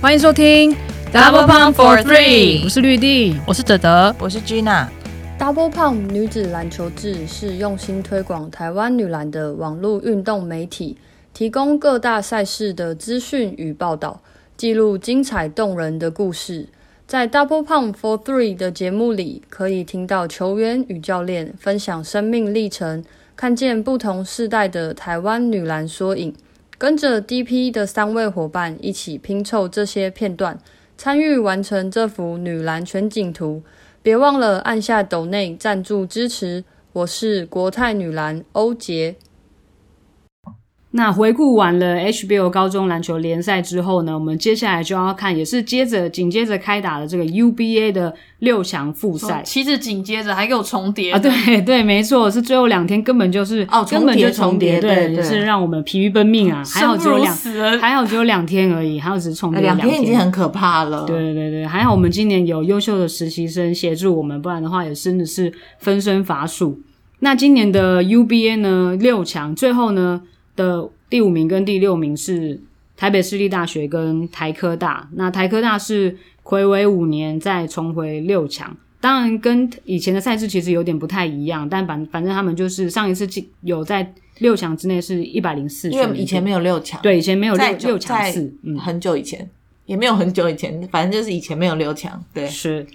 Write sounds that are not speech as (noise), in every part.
欢迎收听 Double Pump for Three 我是绿地。我是德德，我是 Gina，Double Pump 女子篮球志是用心推广台湾女篮的网络运动媒体，提供各大赛事的资讯与报道，记录精彩动人的故事。在 Double Pump for Three 的节目里，可以听到球员与教练分享生命历程，看见不同世代的台湾女篮缩影。跟着 DP 的三位伙伴一起拼凑这些片段，参与完成这幅女篮全景图。别忘了按下抖内赞助支持。我是国泰女篮欧杰。那回顾完了 HBO 高中篮球联赛之后呢，我们接下来就要看，也是接着紧接着开打的这个 UBA 的六强复赛。其实紧接着还给我重叠啊，对 (laughs) 对，没错，是最后两天根本就是哦根本就重叠，对对也是让我们疲于奔命啊。(laughs) 还好只有两，还好只有两天而已，还好只是重叠两天已经很可怕了。对对对对，还好我们今年有优秀的实习生协助我们，不然的话也真的是分身乏术。那今年的 UBA 呢，六强最后呢的第五名跟第六名是台北市立大学跟台科大。那台科大是暌违五年再重回六强，当然跟以前的赛制其实有点不太一样，但反反正他们就是上一次进有在六强之内是一百零四，因为以前没有六强，对，以前没有六六强在四，嗯，很久以前也没有很久以前，反正就是以前没有六强，对，是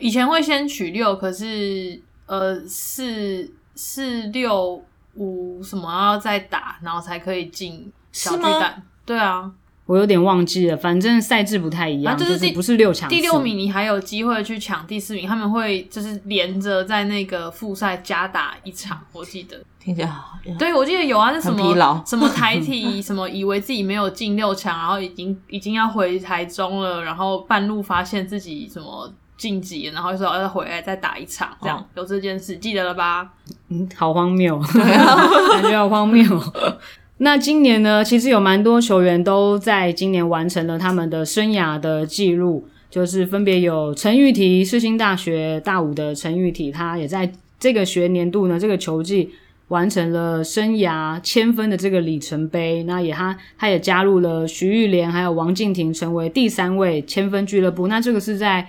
以前会先取六，可是呃四四六五什么要再打，然后才可以进小巨蛋。对啊，我有点忘记了，反正赛制不太一样，啊就是不是六强第六名你还有机会去抢第四名，他们会就是连着在那个复赛加打一场，我记得。听起来好。对，我记得有啊，是什么 (laughs) 什么台体什么，以为自己没有进六强，然后已经已经要回台中了，然后半路发现自己什么晋级，然后就说要再回来再打一场，这样、哦有这件事记得了吧？嗯，好荒谬，(laughs) 感觉好荒谬。(laughs) 那今年呢，其实有蛮多球员都在今年完成了他们的生涯的记录，就是分别有陈玉缇，世新大学大五的陈玉缇，他也在这个学年度呢，这个球季完成了生涯千分的这个里程碑。那也他他也加入了徐玉莲还有王敬婷，成为第三位千分俱乐部。那这个是在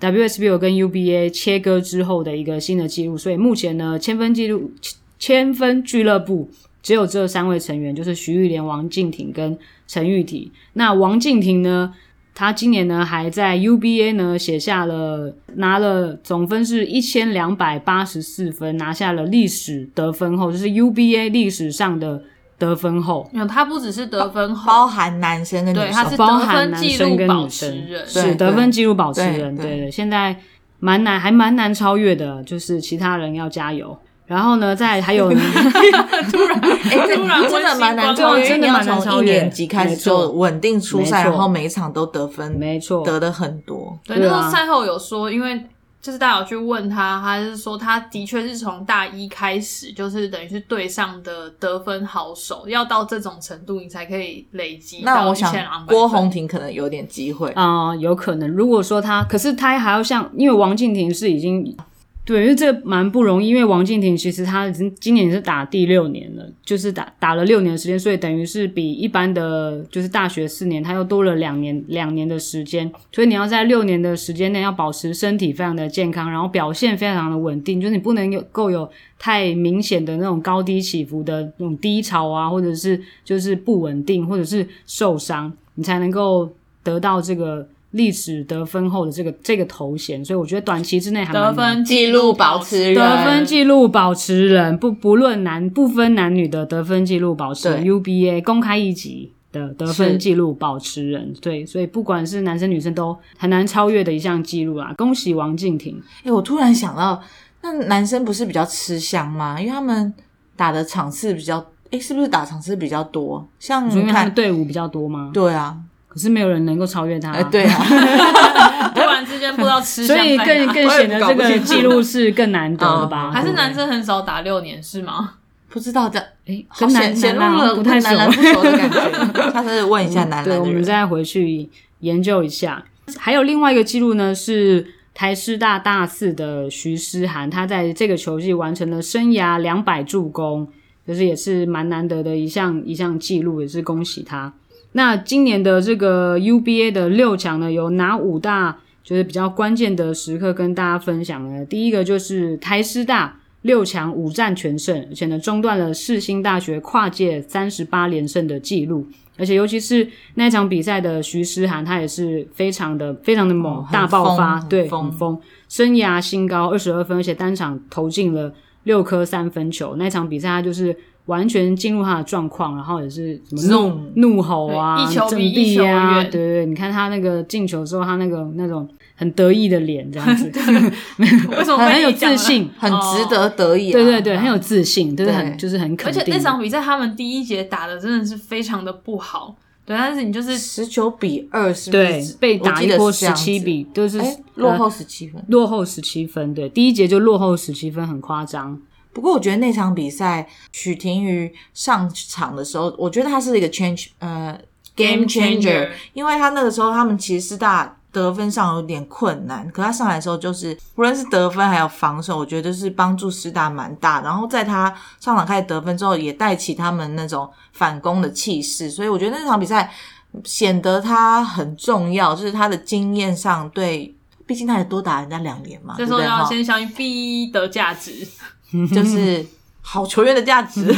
WSBL 跟 UBA 切割之后的一个新的记录，所以目前呢，千分记录千分俱乐部只有这三位成员，就是徐玉莲、王敬婷跟陈玉婷。那王敬婷呢，她今年呢还在 UBA 呢写下了拿了总分是一千两百八十四分，拿下了历史得分后，就是 UBA 历史上的得分后。没有，他不只是得分后，包含男生跟女对，生，他是得包含分记男生跟录保持女生。人。是对得分记录保持人，对对。对，现在蛮难，还蛮难超越的，就是其他人要加油。然后呢，再还有呢，(laughs) 突然，(laughs) 突然真的蛮难超越，真的蛮难超越。从一年级开始就稳定出赛，然后每一场都得分，没错，得的很多。对，那时候赛后有说，因为就是大家有去问他，他是说他的确是从大一开始，就是等于是队上的得分好手，要到这种程度，你才可以累积到那我想1200郭分宏婷可能有点机会，啊、有可能。如果说他，可是他还要像，因为王敬婷是已经，对，因为这蛮不容易。因为王敬亭其实他已经今年是打第六年了，就是打打了六年的时间，所以等于是比一般的就是大学四年，他又多了两年两年的时间。所以你要在六年的时间内要保持身体非常的健康，然后表现非常的稳定，就是你不能有够有太明显的那种高低起伏的那种低潮啊，或者是就是不稳定，或者是受伤，你才能够得到这个历史得分后的这个这个头衔。所以我觉得短期之内还得分记录保持人得分记录保持人，不不论男不分男女的得分记录保持人，UBA 公开一级的得分记录保持人，对，所以不管是男生女生都很难超越的一项记录啊！恭喜王敬婷，哎、我突然想到，那男生不是比较吃香吗？因为他们打的场次比较，哎、是不是打场次比较多？像你看因为他们，队伍比较多吗？对啊，可是没有人能够超越他、哎、对啊，(laughs) 突然之间不知道吃所以更更显得这个记录是更难得了吧？嗯还是男生很少打六年是吗？不知道的，哎，好跟男显显露了不太熟男篮不熟的感觉。下次问一下男对，我篮的人。们再回去研究一下。还有另外一个记录呢，是台师大大四的徐诗涵，他在这个球季完成了生涯两百助攻，就是也是蛮难得的一项一项记录，也是恭喜他。那今年的这个 UBA 的六强呢，有哪五大就是比较关键的时刻跟大家分享呢？第一个就是台师大六强五战全胜，而且呢中断了世新大学跨界三十八连胜的记录。而且尤其是那一场比赛的徐诗涵，他也是非常的非常的猛，哦大爆发，对，疯很疯，生涯新高二十二分，而且单场投进了六颗三分球。那场比赛他就是完全进入他的状况，然后也是什么怒怒吼啊，对一球比振一球臂啊，远对对对，你看他那个进球之后，他那个那种很得意的脸，这样子，(laughs) (laughs) 为什么很有自信。很值得得意、啊对对对，很有自信，就是很对就是很肯而定而。且那场比赛他们第一节打的真的是非常的不好，对，但是你就是十九比二是？对被打一波十七比，就是哎，落呃后十七分。落后十七分，对，第一节就落后十七分，很夸张。不过我觉得那场比赛许廷瑜上场的时候，我觉得他是一个 change 呃 game changer，因为他那个时候他们其实是大得分上有点困难，可他上来的时候就是无论是得分还有防守，我觉得是帮助师大蛮大。然后在他上场开始得分之后，也带起他们那种反攻的气势，所以我觉得那场比赛显得他很重要，就是他的经验上对。毕竟他也多打人家两年嘛，这时候要先相信 B 的价值，(laughs) 就是好球员的价值。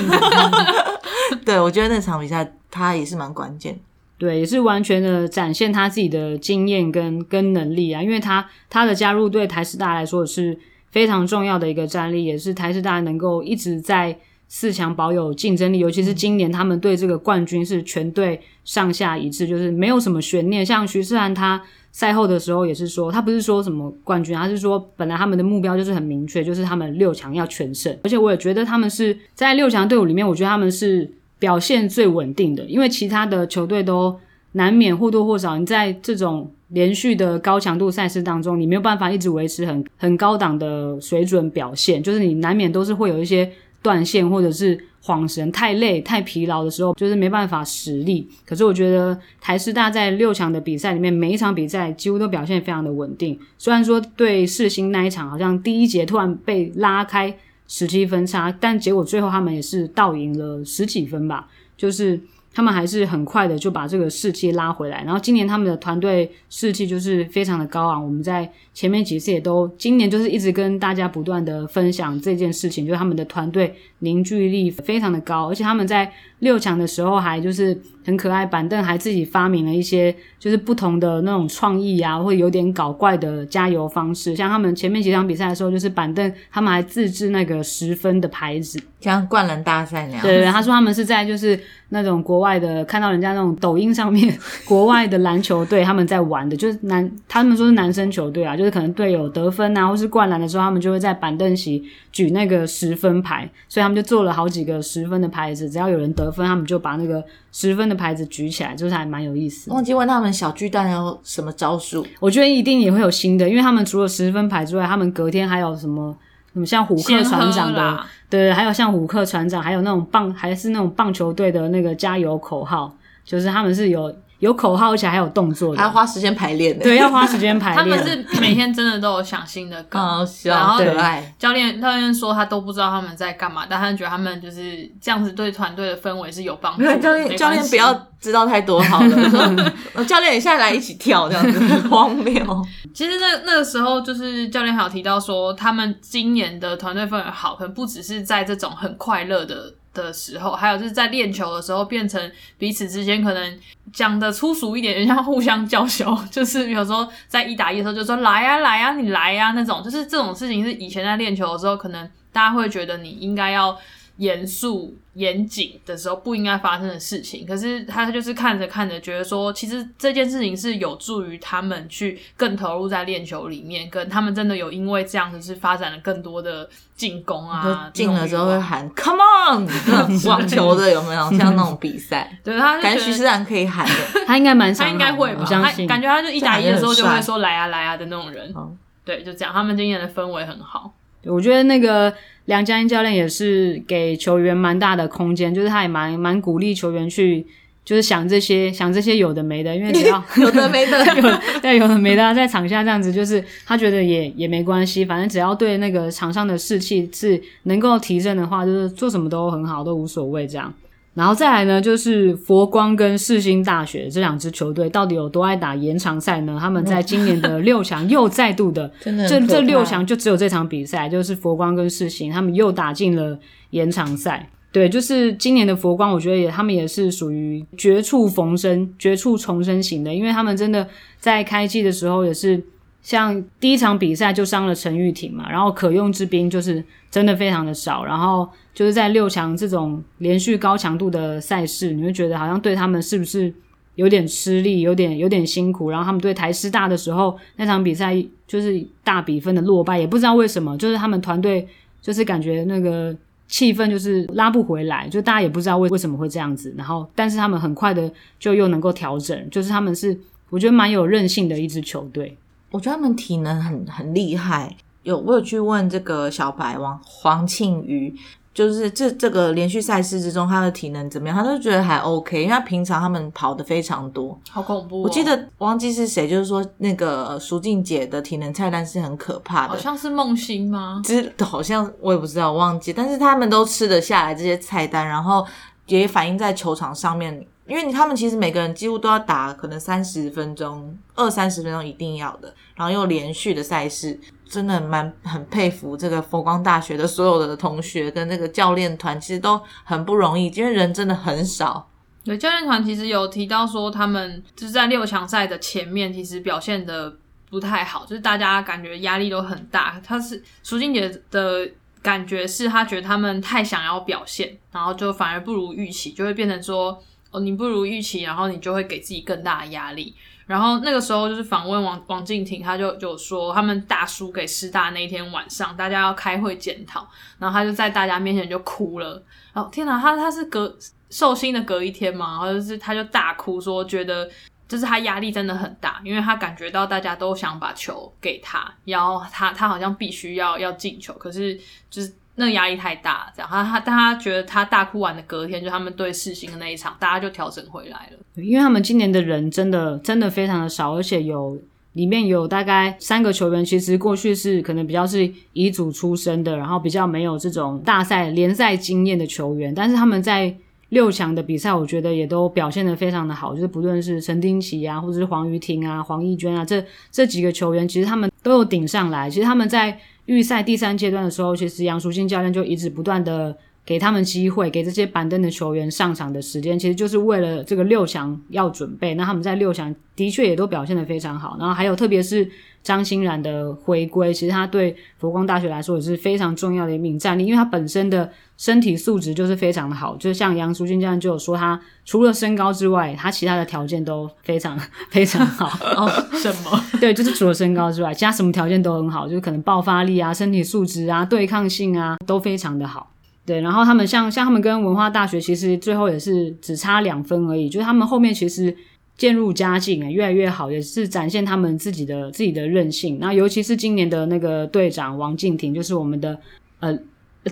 (laughs) 对，我觉得那场比赛他也是蛮关键的。对，也是完全的展现他自己的经验跟跟能力啊，因为他他的加入对台师大来说是非常重要的一个战力，也是台师大能够一直在四强保有竞争力，尤其是今年他们对这个冠军是全队上下一致，就是没有什么悬念。像徐世涵他赛后的时候也是说，他不是说什么冠军，他是说本来他们的目标就是很明确，就是他们六强要全胜，而且我也觉得他们是在六强队伍里面，我觉得他们是表现最稳定的，因为其他的球队都难免或多或少，你在这种连续的高强度赛事当中，你没有办法一直维持很很高档的水准表现，就是你难免都是会有一些断线或者是晃神、太累、太疲劳的时候，就是没办法实力。可是我觉得台师大在六强的比赛里面，每一场比赛几乎都表现非常的稳定。虽然说对世新那一场好像第一节突然被拉开十七分差，但结果最后他们也是倒赢了十几分吧，就是。他们还是很快的就把这个士气拉回来，然后今年他们的团队士气就是非常的高昂。我们在前面几次也都，今年就是一直跟大家不断的分享这件事情，就是他们的团队凝聚力非常的高，而且他们在六强的时候还就是很可爱，板凳还自己发明了一些就是不同的那种创意啊，或有点搞怪的加油方式。像他们前面几场比赛的时候，就是板凳他们还自制那个十分的牌子，像灌篮大赛那样。对对，他说他们是在就是那种国外的，看到人家那种抖音上面 (laughs) 国外的篮球队他们在玩的，就是男他们说是男生球队啊，就是可能队友得分啊或是灌篮的时候，他们就会在板凳席举那个十分牌，所以他们就做了好几个十分的牌子，只要有人得分，他们就把那个十分的牌子举起来，就是还蛮有意思的。忘记问他们小巨蛋有什么招数？我觉得一定也会有新的，因为他们除了十分牌之外，他们隔天还有什么什么像虎克船长的啦，对，还有像虎克船长，还有那种棒，还是那种棒球队的那个加油口号，就是他们是有有口号，而且还有动作的，还要花时间排练的。对，要花时间排练他们。是每天真的都有想新的歌，好笑，然后可爱。教练教练说他都不知道他们在干嘛，但他觉得他们就是这样子对团队的氛围是有帮助的。教练，教练不要知道太多好了。(laughs) 教练，你下来一起跳，这样子很荒谬。其实那那个时候，就是教练还有提到说，他们今年的团队氛围好，可能不只是在这种很快乐的的时候，还有就是在练球的时候，变成彼此之间可能讲的粗俗一点，有点像互相叫嚣，(laughs) 就是有时候在一打一的时候就说来呀、来呀、你来呀、那种，就是这种事情是以前在练球的时候，可能大家会觉得你应该要严肃严谨的时候不应该发生的事情，可是他就是看着看着，觉得说其实这件事情是有助于他们去更投入在练球里面，跟他们真的有因为这样子是发展了更多的进攻啊，进了之后会喊 “Come on”，(laughs) 网球的有没有？像那种比赛，(laughs) 对，他就感觉徐思然可以喊的。他应该蛮常他应该会吧。他感觉他就一打一的时候就会说来啊来啊的那种人，哦对，就这样，他们今年的氛围很好。我觉得那个梁家英教练也是给球员蛮大的空间，就是他也蛮蛮鼓励球员去，就是想这些想这些有的没的，因为只要 (laughs) 有的没的，(laughs) 有对有的没的啊，在场下这样子，就是他觉得也也没关系，反正只要对那个场上的士气是能够提升的话，就是做什么都很好，都无所谓这样。然后再来呢，就是佛光跟世新大学这两支球队到底有多爱打延长赛呢？他们在今年的 (laughs) 六强又再度的，这这六强就只有这场比赛，就是佛光跟世新，他们又打进了延长赛。对，就是今年的佛光，我觉得也他们也是属于绝处逢生、绝处重生型的，因为他们真的在开季的时候也是像第一场比赛就伤了陈玉婷嘛，然后可用之兵就是真的非常的少，然后就是在六强这种连续高强度的赛事，你会觉得好像对他们是不是有点吃力，有点有点辛苦。然后他们对台师大的时候那场比赛就是大比分的落败，也不知道为什么，就是他们团队就是感觉那个气氛就是拉不回来，就大家也不知道为为什么会这样子。然后但是他们很快的就又能够调整，就是他们是我觉得蛮有韧性的一支球队。我觉得他们体能很很厉害。有我有去问这个小白王黄庆瑜，就是这这个连续赛事之中他的体能怎么样？他都觉得还 OK，因为他平常他们跑的非常多。好恐怖哦、我记得忘记是谁，就是说那个淑静姐的体能菜单是很可怕的，好像是梦欣吗？之好像我也不知道，我忘记，但是他们都吃得下来这些菜单，然后也反映在球场上面。因为他们其实每个人几乎都要打可能三十分钟、二三十分钟一定要的，然后又连续的赛事，真的蛮很佩服这个佛光大学的所有的同学跟那个教练团，其实都很不容易，因为人真的很少。对，教练团其实有提到说，他们就是在六强赛的前面，其实表现的不太好，就是大家感觉压力都很大。他是苏静姐的感觉是，他觉得他们太想要表现，然后就反而不如预期，就会变成说。你不如预期，然后你就会给自己更大的压力。然后那个时候就是访问王王静婷，他就就说他们大输给师大那一天晚上，大家要开会检讨，然后他就在大家面前就哭了。然后天哪，他他是隔寿星的隔一天嘛，然后就是他就大哭说，觉得就是他压力真的很大，因为他感觉到大家都想把球给他，然后他他好像必须要要进球，可是就是。那压力太大，这样他他但他觉得他大哭完的隔天，就他们对世新的那一场，大家就调整回来了。因为他们今年的人真的真的非常的少，而且有里面有大概三个球员，其实过去是可能比较是乙组出身的，然后比较没有这种大赛联赛经验的球员，但是他们在六强的比赛，我觉得也都表现的非常的好，就是不论是陈丁奇啊，或者是黄瑜婷啊、黄义娟啊，这这几个球员，其实他们都有顶上来，其实他们在。预赛第三阶段的时候，其实杨淑欣教练就一直不断的给他们机会，给这些板凳的球员上场的时间，其实就是为了这个六强要准备。那他们在六强的确也都表现的非常好。然后还有特别是张欣然的回归，其实他对佛光大学来说也是非常重要的一名战力，因为他本身的身体素质就是非常的好。就像杨淑君这样就有说，他除了身高之外，他其他的条件都非常非常好。哦，什么？对，就是除了身高之外，其他什么条件都很好，就是可能爆发力啊、身体素质啊、对抗性啊都非常的好。对，然后他们像像他们跟文化大学其实最后也是只差两分而已，就是他们后面其实渐入佳境，越来越好，也是展现他们自己的自己的韧性。那尤其是今年的那个队长王静婷，就是我们的呃。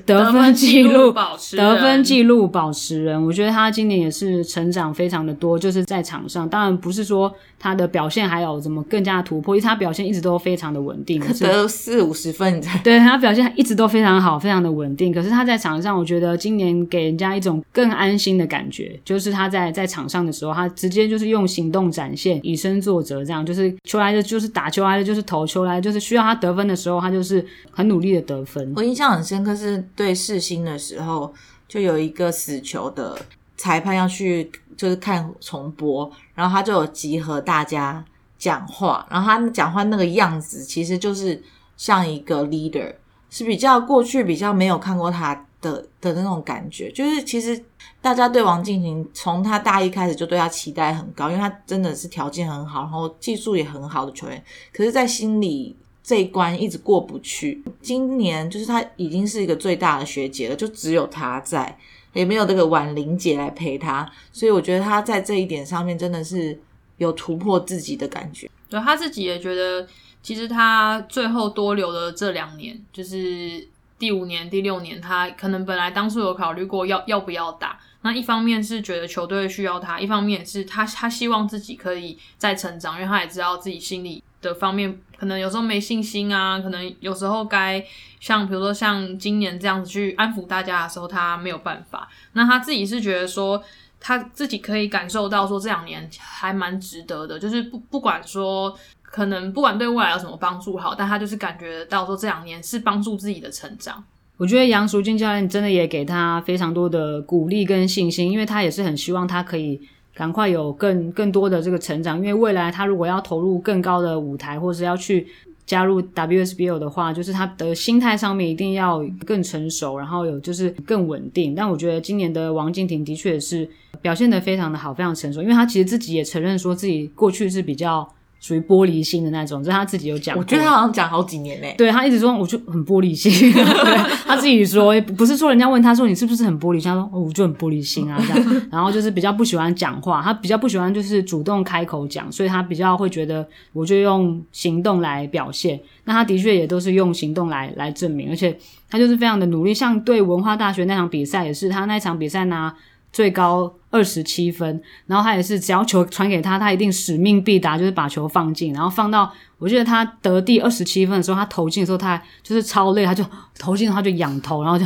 得分记录保持得分记录保持人，我觉得他今年也是成长非常的多，就是在场上，当然不是说他的表现还有怎么更加突破，因为他表现一直都非常的稳定，得四五十分，对他表现一直都非常好，非常的稳定。可是他在场上，我觉得今年给人家一种更安心的感觉，就是他在在场上的时候，他直接就是用行动展现，以身作则，这样就是球来的就是打，球来的就是投，球来就是需要他得分的时候，他就是很努力的得分。我印象很深刻是。对世新的时候，就有一个死球的裁判要去，就是看重播，然后他就有集合大家讲话，然后他讲话那个样子，其实就是像一个 leader，是比较过去比较没有看过他的的那种感觉，就是其实大家对王敬亭从他大一开始就对他期待很高，因为他真的是条件很好，然后技术也很好的球员，可是，在心里。这一关一直过不去。今年就是他已经是一个最大的学姐了，就只有他在，也没有这个婉玲姐来陪他，所以我觉得他在这一点上面真的是有突破自己的感觉。对他自己也觉得，其实他最后多留的这两年，就是第五年、第六年，他可能本来当初有考虑过要要不要打。那一方面是觉得球队需要他，一方面是他他希望自己可以再成长，因为他也知道自己心里。的方面，可能有时候没信心啊，可能有时候该像比如说像今年这样子去安抚大家的时候，他没有办法。那他自己是觉得说。他自己可以感受到，说这两年还蛮值得的，就是不不管说可能不管对未来有什么帮助好，但他就是感觉到说这两年是帮助自己的成长。我觉得杨淑君教练真的也给他非常多的鼓励跟信心，因为他也是很希望他可以赶快有更更多的这个成长，因为未来他如果要投入更高的舞台，或是要去。加入 WSBO 的话，就是他的心态上面一定要更成熟，然后有就是更稳定。但我觉得今年的王静婷的确是表现的非常的好，非常成熟，因为他其实自己也承认说自己过去是比较。属于玻璃心的那种，这他自己有讲。我觉得他好像讲好几年嘞。对他一直说，我就很玻璃心。(laughs) 他自己说，不是说人家问他说你是不是很玻璃心，他说我就很玻璃心啊这样。(laughs) 然后就是比较不喜欢讲话，他比较不喜欢就是主动开口讲，所以他比较会觉得我就用行动来表现。那他的确也都是用行动来来证明，而且他就是非常的努力。像对文化大学那场比赛也是，他那场比赛拿。最高二十七分，然后他也是只要球传给他，他一定使命必达，就是把球放进，然后放到我记得他得第二十七分的时候，他投进的时候，他就是超累，他就投进，的话就仰头，然后就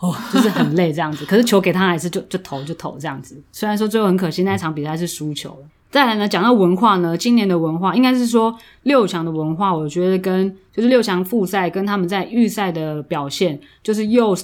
哦，就是很累这样子。可是球给他还是就就投就投这样子。虽然说最后很可惜那场比赛是输球了。再来呢，讲到文化呢，今年的文化应该是说六强的文化，我觉得跟就是六强复赛跟他们在预赛的表现，就是又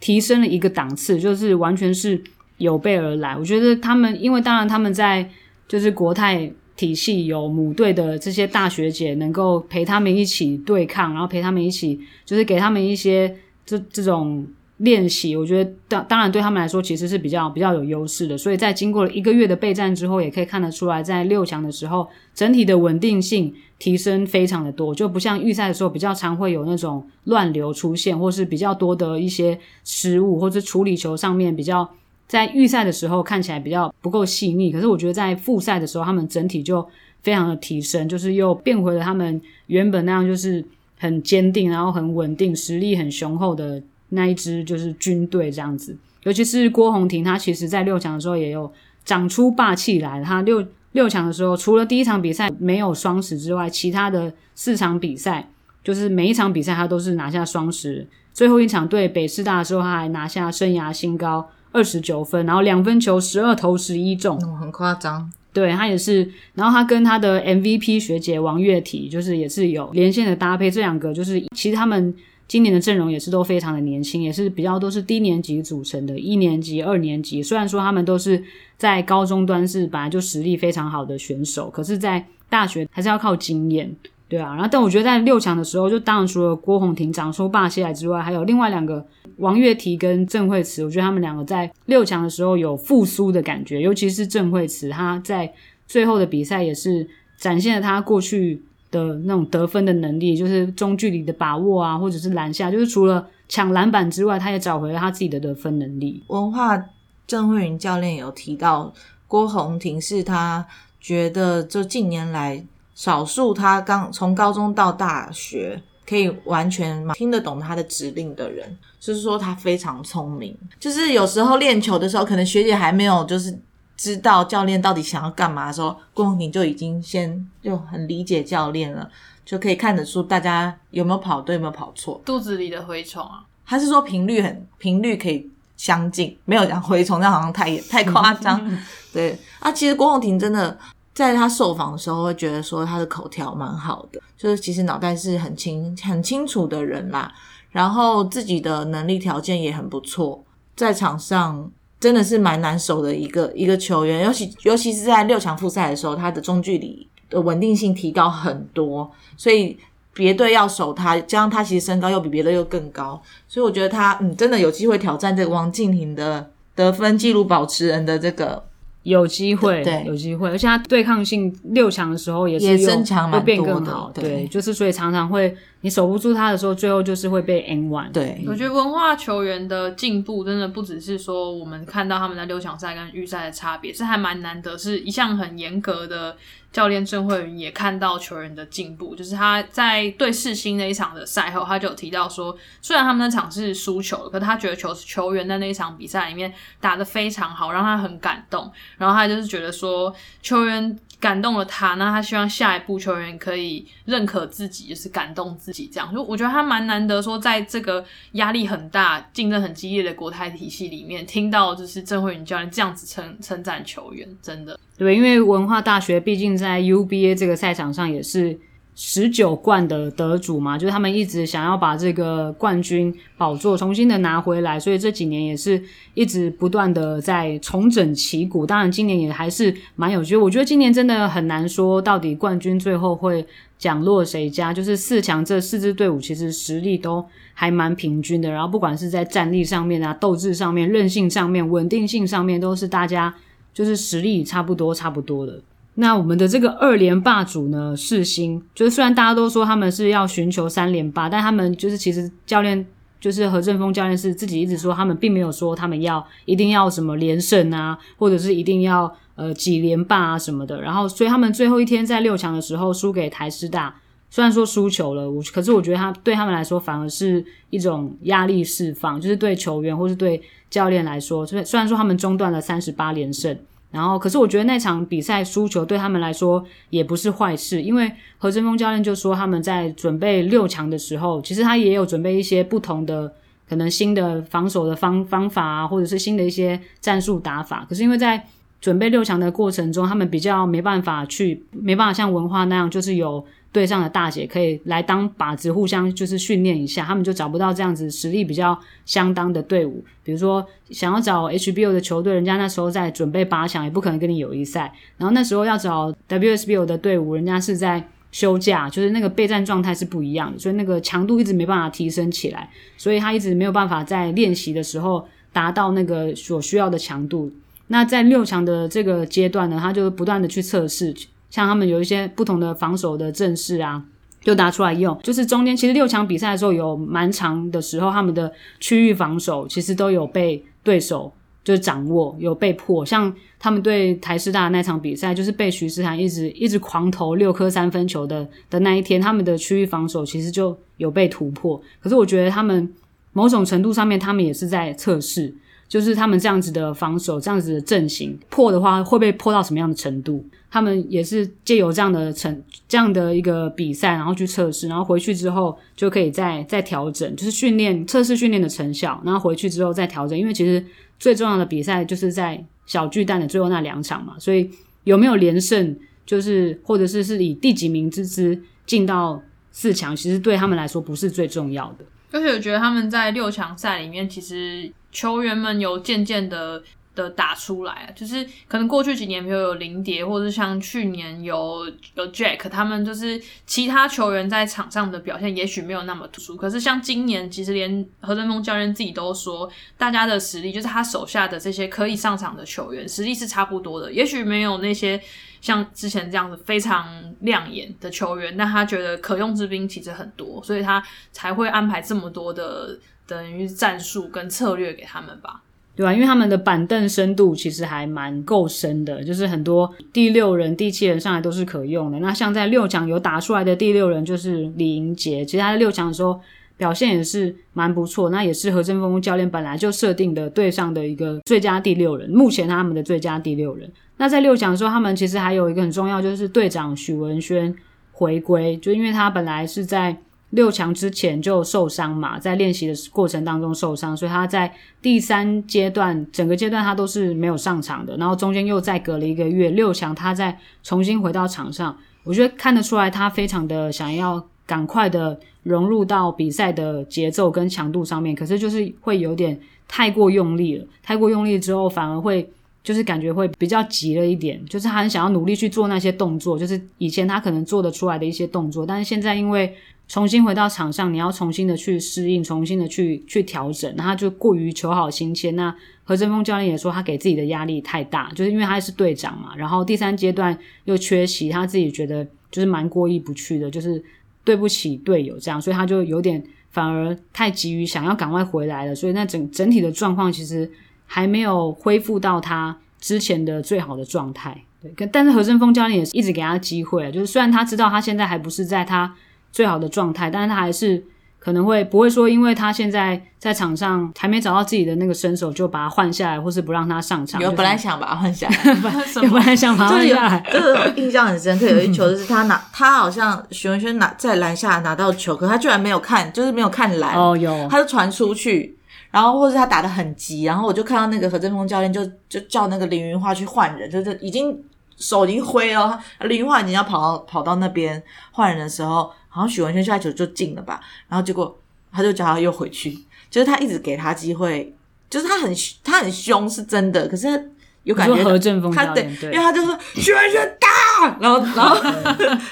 提升了一个档次，就是完全是。有备而来，我觉得他们，因为当然他们在就是国泰体系有母队的这些大学姐，能够陪他们一起对抗，然后陪他们一起，就是给他们一些这这种练习。我觉得当当然对他们来说其实是比较比较有优势的。所以在经过了一个月的备战之后，也可以看得出来，在六强的时候，整体的稳定性提升非常的多，就不像预赛的时候比较常会有那种乱流出现，或是比较多的一些失误，或是处理球上面比较。在预赛的时候看起来比较不够细腻，可是我觉得在复赛的时候，他们整体就非常的提升，就是又变回了他们原本那样，就是很坚定，然后很稳定，实力很雄厚的那一支就是军队这样子。尤其是郭宏婷，他其实在六强的时候也有长出霸气来。他六六强的时候，除了第一场比赛没有双十之外，其他的四场比赛就是每一场比赛他都是拿下双十。最后一场对北师大的时候，他还拿下生涯新高。二十九分，然后两分球十二投十一中，很夸张。对他也是，然后他跟他的 MVP 学姐王月体，就是也是有连线的搭配。这两个就是其实他们今年的阵容也是都非常的年轻，也是比较都是低年级组成的，一年级、二年级。虽然说他们都是在高中端是本来就实力非常好的选手，可是，在大学还是要靠经验。对啊，然后但我觉得在六强的时候，就当然除了郭宏婷长出霸气来之外，还有另外两个王月提跟郑慧慈，我觉得他们两个在六强的时候有复苏的感觉，尤其是郑慧慈，她在最后的比赛也是展现了她过去的那种得分的能力，就是中距离的把握啊，或者是篮下，就是除了抢篮板之外，她也找回了她自己的得分能力。文化郑慧云教练有提到，郭宏婷是他觉得就近年来。少数他刚从高中到大学可以完全听得懂他的指令的人，就是说他非常聪明。就是有时候练球的时候，可能学姐还没有就是知道教练到底想要干嘛的时候，郭宏婷就已经先就很理解教练了，就可以看得出大家有没有跑对，有没有跑错。肚子里的蛔虫啊？他是说频率很频率可以相近，没有讲蛔虫，那好像太太夸张。(laughs) 对啊，其实郭宏婷真的。在他受访的时候，会觉得说他的口条蛮好的，就是其实脑袋是很清很清楚的人啦。然后自己的能力条件也很不错，在场上真的是蛮难守的一个一个球员，尤其尤其是在六强复赛的时候，他的中距离的稳定性提高很多，所以别队要守他，加上他其实身高又比别的又更高，所以我觉得他嗯真的有机会挑战这个王静婷的得分纪录保持人的这个。有机会，有机会，而且他对抗性六强的时候也是增强会变更好，对，就是所以常常会你守不住他的时候，最后就是会被 N one。对，我觉得文化球员的进步真的不只是说我们看到他们在六强赛跟预赛的差别，是还蛮难得，是一项很严格的。教练郑慧云也看到球员的进步，就是他在对世新那一场的赛后，他就提到说，虽然他们那场是输球，可他觉得球球员在那一场比赛里面打得非常好，让他很感动。然后他就是觉得说，球员感动了他，那他希望下一步球员可以认可自己，就是感动自己，这样就我觉得他蛮难得说，在这个压力很大、竞争很激烈的国泰体系里面，听到就是郑慧云教练这样子称称赞球员，真的对，因为文化大学毕竟在 UBA 这个赛场上也是。十九冠的得主嘛，就是他们一直想要把这个冠军宝座重新的拿回来，所以这几年也是一直不断的在重整旗鼓。当然，今年也还是蛮有趣。我觉得今年真的很难说到底冠军最后会奖落谁家。就是四强这四支队伍其实实力都还蛮平均的，然后不管是在战力上面啊、斗志上面、韧性上面、稳定性上面，都是大家就是实力差不多、差不多的。那我们的这个二连霸主呢，世新，就是虽然大家都说他们是要寻求三连霸，但他们就是其实教练就是何振峰教练是自己一直说，他们并没有说他们要一定要什么连胜啊，或者是一定要呃几连霸啊什么的。然后，所以他们最后一天在六强的时候输给台师大，虽然说输球了，我可是我觉得他对他们来说反而是一种压力释放，就是对球员或是对教练来说，虽虽然说他们中断了三十八连胜。然后，可是我觉得那场比赛输球对他们来说也不是坏事，因为何振峰教练就说他们在准备六强的时候，其实他也有准备一些不同的可能新的防守的方方法啊，或者是新的一些战术打法。可是因为在准备六强的过程中，他们比较没办法去，没办法像文化那样，就是有。队上的大姐可以来当靶子，互相就是训练一下，他们就找不到这样子实力比较相当的队伍。比如说想要找 HBO 的球队，人家那时候在准备八强，也不可能跟你友谊赛。然后那时候要找 WSBO 的队伍，人家是在休假，就是那个备战状态是不一样的，所以那个强度一直没办法提升起来，所以他一直没有办法在练习的时候达到那个所需要的强度。那在六强的这个阶段呢，他就不断的去测试。像他们有一些不同的防守的阵势啊，就拿出来用。就是中间其实六强比赛的时候，有蛮长的时候，他们的区域防守其实都有被对手就掌握，有被破。像他们对台师大那场比赛，就是被徐思涵一直一直狂投六颗三分球的的那一天，他们的区域防守其实就有被突破。可是我觉得他们某种程度上面，他们也是在测试。就是他们这样子的防守，这样子的阵型破的话，会被破到什么样的程度？他们也是借由这样的成这样的一个比赛，然后去测试，然后回去之后就可以再再调整，就是训练测试训练的成效，然后回去之后再调整。因为其实最重要的比赛就是在小巨蛋的最后那两场嘛，所以有没有连胜，就是或者是是以第几名之姿进到四强，其实对他们来说不是最重要的。而且我觉得他们在六强赛里面，其实球员们有渐渐的的打出来啊，就是可能过去几年，比如有林蝶，或者像去年有有 Jack，他们就是其他球员在场上的表现也许没有那么突出，可是像今年，其实连何振峰教练自己都说，大家的实力就是他手下的这些可以上场的球员实力是差不多的，也许没有那些。像之前这样子非常亮眼的球员，但他觉得可用之兵其实很多，所以他才会安排这么多的等于战术跟策略给他们吧，对吧？因为他们的板凳深度其实还蛮够深的，就是很多第六人、第七人上来都是可用的。那像在六强有打出来的第六人就是李英杰，其实他在六强的时候表现也是蛮不错，那也是何振峰教练本来就设定的队上的一个最佳第六人，目前他们的最佳第六人。那在六强的时候，他们其实还有一个很重要，就是队长许文轩回归，就因为他本来是在 (laughs) 六强之前就受伤嘛，在练习的过程当中受伤，所以他在第三阶段整个阶段他都是没有上场的。然后中间又再隔了一个月，六强他再重新回到场上，我觉得看得出来他非常的想要赶快的融入到比赛的节奏跟强度上面，可是就是会有点太过用力了，太过用力之后反而会。就是感觉会比较急了一点，就是他很想要努力去做那些动作，就是以前他可能做得出来的一些动作，但是现在因为重新回到场上，你要重新的去适应，重新的去去调整，那他就过于求好心切。那何振峰教练也说，他给自己的压力太大，就是因为他是队长嘛，然后第三阶段又缺席，他自己觉得就是蛮过意不去的，就是对不起队友这样，所以他就有点反而太急于想要赶快回来了，所以那整整体的状况其实。还没有恢复到他之前的最好的状态，对。但是何振峰教练也是一直给他机会，就是虽然他知道他现在还不是在他最好的状态，但是他还是可能会不会说，因为他现在在场上还没找到自己的那个身手，就把他换下来，或是不让他上场。有本来想把他换下来，(laughs) 有本来想把他就是有换下来，这个印象很深刻。有一球就是他拿，他好像徐文轩拿在篮下拿到球，可他居然没有看，就是没有看篮，哦，有他就传出去。然后或是他打的很急，然后我就看到那个何振峰教练就就叫那个林云化去换人，就是已经手已经挥了，林云化已经要跑到跑到那边换人的时候，好像许文轩下球就进了吧，然后结果他就叫他又回去，就是他一直给他机会，就是他很他很凶是真的，可是有感觉何振峰他对，对。因为他就说许文轩打，然后然后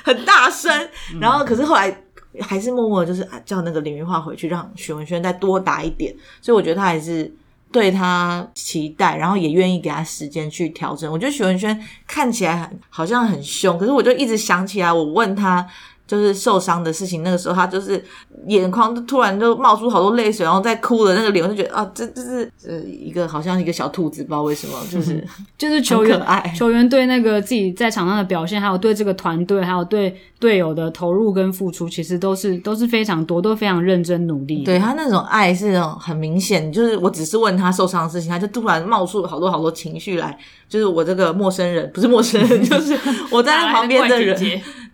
很大声，然后可是后来还是默默就是啊叫那个林云化回去，让许文轩再多打一点，所以我觉得他还是对他期待，然后也愿意给他时间去调整。我觉得许文轩看起来很好像很凶，可是我就一直想起来，我问他。就是受伤的事情，那个时候他就是眼眶就突然就冒出好多泪水，然后在哭的那个脸，我就觉得啊，这这是呃一个好像一个小兔子，不知道为什么，就是 (laughs) 就是球员可爱 (laughs) 球员对那个自己在场上的表现，还有对这个团队，还有对队友的投入跟付出，其实都是都是非常多，都非常认真努力。对他那种爱是那种很明显，就是我只是问他受伤的事情，他就突然冒出好多好多情绪来，就是我这个陌生人不是陌生人，就是我在他旁边的人，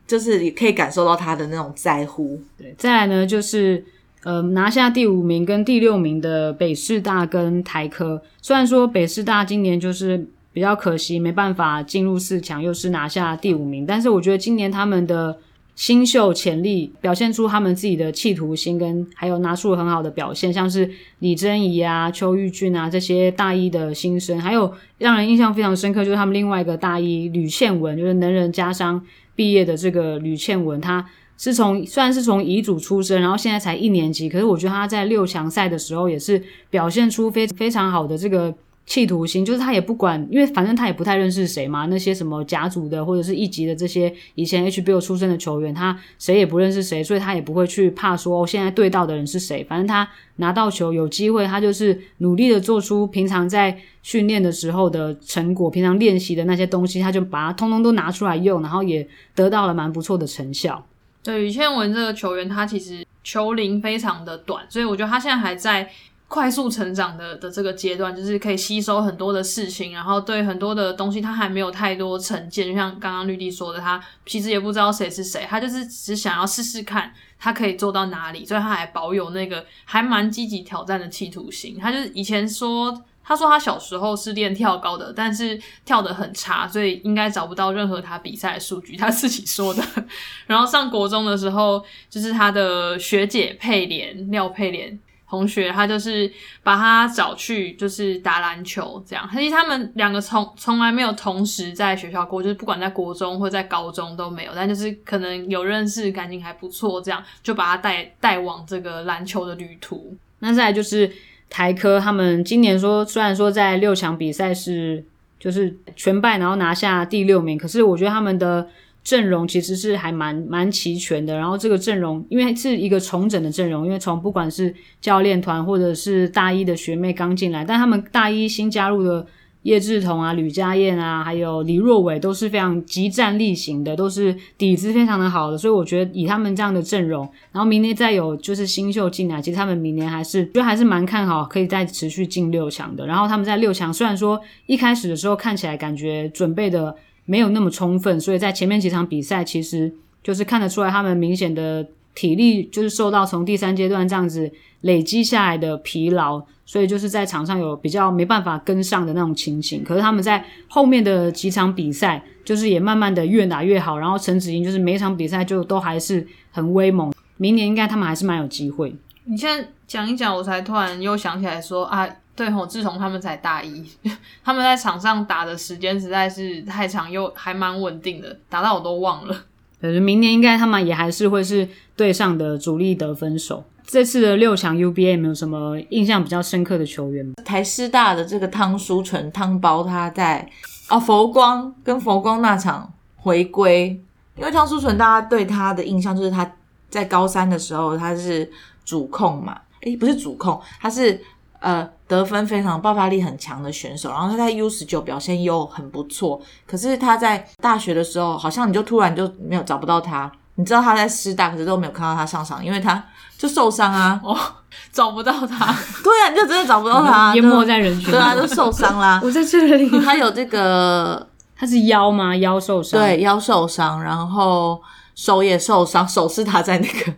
就是也可以感受到他的那种在乎。对，再来呢就是呃拿下第五名跟第六名的北师大跟台科，虽然说北师大今年就是比较可惜没办法进入四强，又是拿下第五名，但是我觉得今年他们的新秀潜力表现出他们自己的企图心，跟还有拿出了很好的表现，像是李珍怡啊、邱玉俊啊这些大一的新生，还有让人印象非常深刻就是他们另外一个大一吕倩文，就是能人家商毕业的这个吕倩文，她是从虽然是从乙组出身，然后现在才一年级，可是我觉得他在六强赛的时候也是表现出非非常好的这个企图心，就是他也不管，因为反正他也不太认识谁嘛，那些什么甲组的或者是一级的这些以前 HBO 出身的球员，他谁也不认识谁，所以他也不会去怕说、哦、现在对到的人是谁，反正他拿到球有机会，他就是努力的做出平常在训练的时候的成果，平常练习的那些东西，他就把它通通都拿出来用，然后也得到了蛮不错的成效。对于倩文这个球员，他其实球龄非常的短，所以我觉得他现在还在快速成长的的这个阶段，就是可以吸收很多的事情，然后对很多的东西他还没有太多成见。就像刚刚绿地说的，他其实也不知道谁是谁，他就是只想要试试看他可以做到哪里，所以他还保有那个还蛮积极挑战的企图心。他就是以前说。他说他小时候是练跳高的，但是跳得很差，所以应该找不到任何他比赛的数据。他自己说的。(laughs) 然后上国中的时候，就是他的学姐佩莲廖佩莲同学，他就是把他找去就是打篮球这样。其实他们两个从从来没有同时在学校过，就是不管在国中或在高中都没有，但就是可能有认识，感情还不错，这样就把他带带往这个篮球的旅途。那再来就是台科，他们今年说虽然说在六强比赛是就是全败，然后拿下第六名，可是我觉得他们的阵容其实是还蛮蛮齐全的。然后这个阵容因为是一个重整的阵容，因为从不管是教练团或者是大一的学妹刚进来，但他们大一新加入的。叶志彤啊、吕佳燕啊，还有李若伟都是非常集战力型的，都是底子非常的好的，所以我觉得以他们这样的阵容，然后明年再有就是新秀进来，其实他们明年还是就还是蛮看好，可以再持续进六强的。然后他们在六强虽然说一开始的时候看起来感觉准备的没有那么充分，所以在前面几场比赛其实就是看得出来他们明显的体力就是受到从第三阶段这样子累积下来的疲劳。所以就是在场上有比较没办法跟上的那种情形，可是他们在后面的几场比赛，就是也慢慢的越打越好。然后陈子英就是每场比赛就都还是很威猛，明年应该他们还是蛮有机会。你现在讲一讲，我才突然又想起来说啊，对吼，自从他们才大一，(laughs) 他们在场上打的时间实在是太长，又还蛮稳定的，打到我都忘了。对，明年应该他们也还是会是队上的主力得分手。这次的六强 UBA 有没有什么印象比较深刻的球员？台师大的这个汤书纯汤包，他在哦佛光跟佛光那场回归，因为汤书纯大家对他的印象就是他在高三的时候他是主控嘛，诶不是主控，他是呃得分非常爆发力很强的选手，然后他在 U 十九表现又很不错，可是他在大学的时候好像你就突然就没有找不到他。你知道他在师大，可是都没有看到他上场，因为他就受伤啊。哦，(laughs) 找不到他，(laughs) 对啊，你就真的找不到他，淹没在人群对啊，里就受伤啦。(laughs) 我在这里，他有这个他是腰吗？腰受伤。对，腰受伤，然后手也受伤，手是他在那个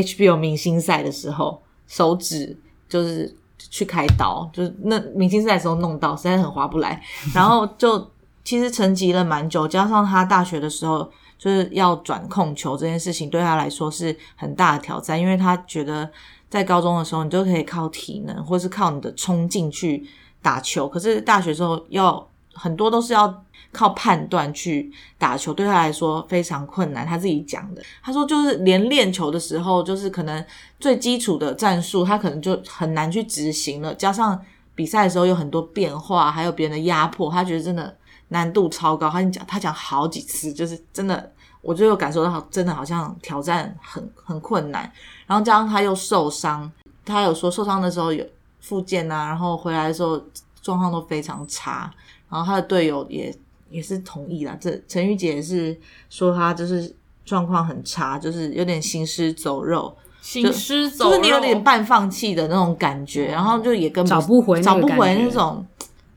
HBO 明星赛的时候，手指就是去开刀，就是那明星赛的时候弄到，实在很划不来。(laughs) 然后就其实沉寂了蛮久，加上他大学的时候就是要转控球这件事情，对他来说是很大的挑战，因为他觉得在高中的时候你就可以靠体能或是靠你的冲劲去打球，可是大学时候要很多都是要靠判断去打球，对他来说非常困难。他自己讲的，他说就是连练球的时候，就是可能最基础的战术，他可能就很难去执行了。加上比赛的时候有很多变化，还有别人的压迫，他觉得真的难度超高。他讲他讲好几次，就是真的，我就有感受到，真的好像挑战很很困难。然后加上他又受伤，他有说受伤的时候有复健啊，然后回来的时候状况都非常差。然后他的队友也也是同意啦，这陈玉姐也是说他就是状况很差，就是有点行尸走肉，行尸走肉，就是你有点半放弃的那种感觉，然后就也跟找不回找不回那种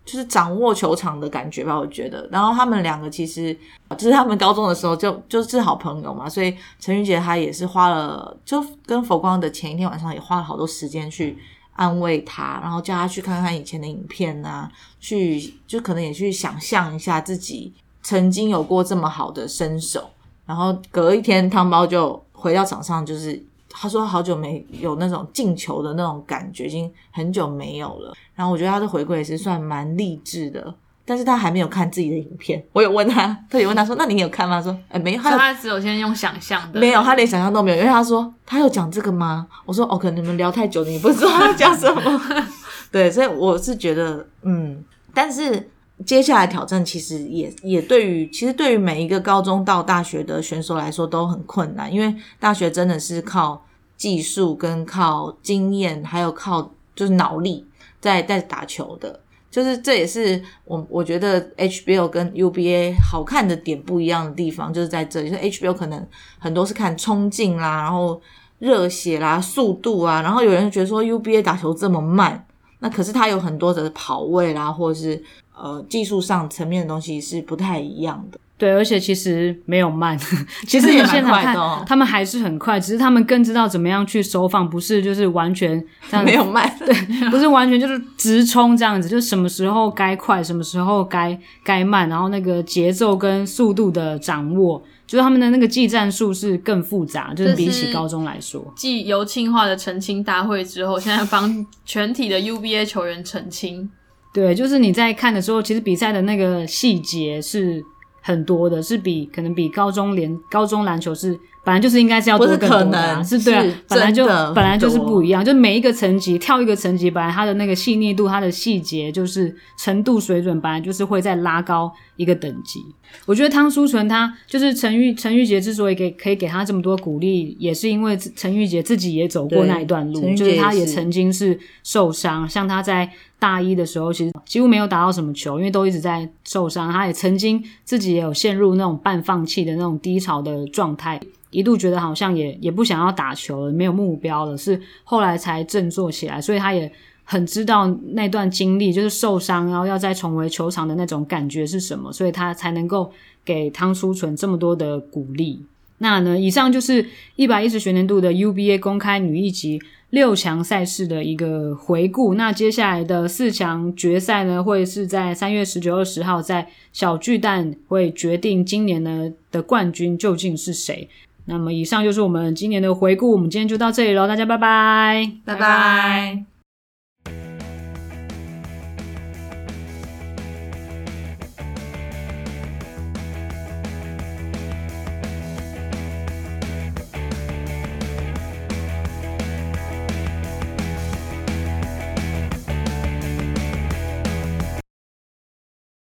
就是掌握球场的感觉吧，我觉得。然后他们两个其实就是他们高中的时候就就是好朋友嘛，所以陈玉洁她也是花了，就跟佛光的前一天晚上也花了好多时间去安慰他，然后叫他去看看以前的影片啊，去就可能也去想象一下自己曾经有过这么好的身手。然后隔一天，汤包就回到场上，就是他说好久没有那种进球的那种感觉，已经很久没有了。然后我觉得他的回归也是算蛮励志的，但是他还没有看自己的影片。我有问他，(laughs) 特别问他说：“那你有看吗？”他说：“哎，没有。”他只有先用想象的，没有，他连想象都没有，因为他说他有讲这个吗？我说哦，可能你们聊太久了，你不知道他 (laughs) 讲什么。(laughs) 对，所以我是觉得，嗯，但是接下来挑战其实也也对于其实对于每一个高中到大学的选手来说都很困难，因为大学真的是靠技术跟靠经验，还有靠就是脑力在在打球的。就是这也是我我觉得 HBO 跟 UBA 好看的点不一样的地方，就是在这里。就 HBO 可能很多是看冲劲啦，然后热血啦、速度啊，然后有人觉得说 UBA 打球这么慢，那可是它有很多的跑位啦，或者是呃技术上层面的东西是不太一样的。对，而且其实没有慢，(laughs) 其实你现在看蛮快的哦他们还是很快，只是他们更知道怎么样去收放，不是就是完全这样没有慢，对，不是完全就是直冲这样子，就什么时候该快，什么时候该该慢，然后那个节奏跟速度的掌握，就是他们的那个技战术是更复杂，就是比起高中来说。继由庆化的澄清大会之后，现在帮全体的 UBA 球员澄清。对，就是你在看的时候，其实比赛的那个细节是很多的，是比可能比高中连高中篮球是本来就是应该是要多更多啊，能是对啊是，本来就本来就是不一样，就每一个层级跳一个层级，本来它的那个细腻度、它的细节就是程度水准，本来就是会再拉高一个等级。我觉得汤书纯他就是陈玉陈玉洁之所以给可以给他这么多鼓励，也是因为陈玉洁自己也走过那一段路就是他也曾经是受伤，像他在大一的时候，其实几乎没有打到什么球，因为都一直在受伤。他也曾经自己也有陷入那种半放弃的那种低潮的状态，一度觉得好像也也不想要打球了，没有目标了，是后来才振作起来，所以他也。很知道那段经历，就是受伤，然后要再重回球场的那种感觉是什么，所以他才能够给汤书纯这么多的鼓励。那呢，以上就是一百一十学年度的 UBA 公开女一级六强赛事的一个回顾。那接下来的四强决赛呢，会是在三月十九、二十号在小巨蛋会决定今年呢的冠军究竟是谁。那么以上就是我们今年的回顾，我们今天就到这里了，大家拜拜。拜拜。